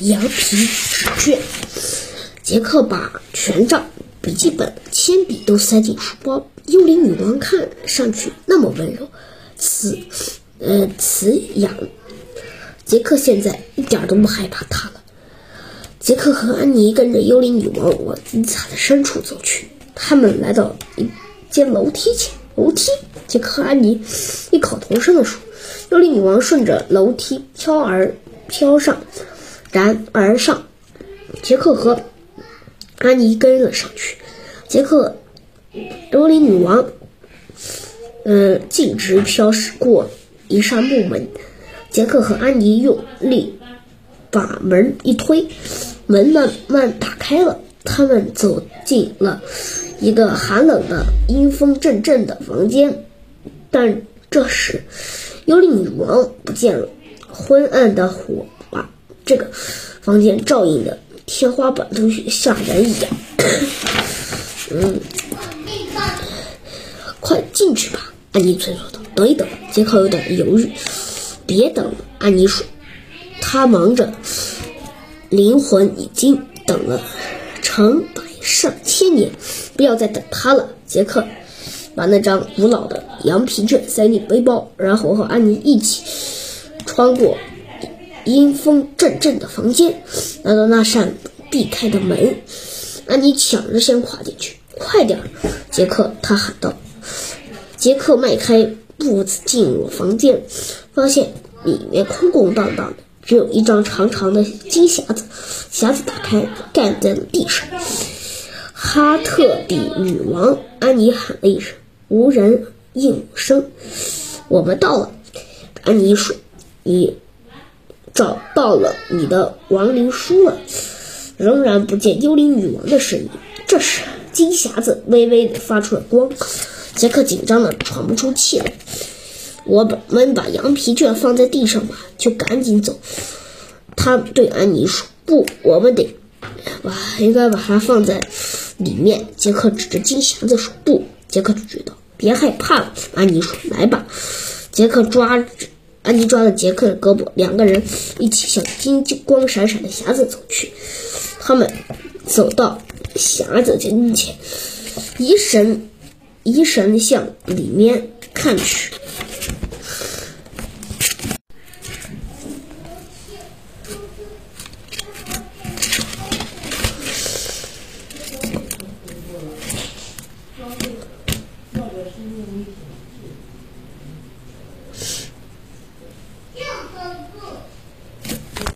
羊皮纸卷。杰克把权杖、笔记本、铅笔都塞进书包。幽灵女王看上去那么温柔，慈，呃，慈养。杰克现在一点都不害怕她了。杰克和安妮跟着幽灵女王往阴惨的深处走去。他们来到一间楼梯前，楼梯。杰克和安妮异口同声地说：“幽灵女王顺着楼梯飘而飘上，然而上。”杰克和安妮跟了上去。杰克，幽灵女王，呃，径直飘驶过一扇木门。杰克和安妮用力把门一推，门慢慢打开了。他们走进了一个寒冷的、阴风阵阵的房间。但这时，幽灵女王不见了。昏暗的火这个房间照映的天花板都吓人一样。嗯，快进去吧，安妮催促道。等一等，杰克有点犹豫。别等，安妮说。他忙着，灵魂已经等了成百上千年，不要再等他了，杰克。把那张古老的羊皮卷塞进背包，然后和安妮一起穿过阴风阵阵的房间，来到那扇避开的门。安妮抢着先跨进去，快点儿！杰克，他喊道。杰克迈开步子进入房间，发现里面空空荡荡的，只有一张长长的金匣子。匣子打开，盖在了地上。哈特比女王，安妮喊了一声。无人应声。我们到了，安妮说：“你找到了你的亡灵书了。”仍然不见幽灵女王的身影。这时，金匣子微微的发出了光。杰克紧张的喘不出气来。我们把羊皮卷放在地上吧，就赶紧走。他对安妮说：“不，我们得把应该把它放在里面。”杰克指着金匣子说：“不。”杰克拒绝道：“别害怕。”安妮说：“来吧。”杰克抓安妮抓着杰克的胳膊，两个人一起向金光闪闪的匣子走去。他们走到匣子跟前，疑神疑神向里面看去。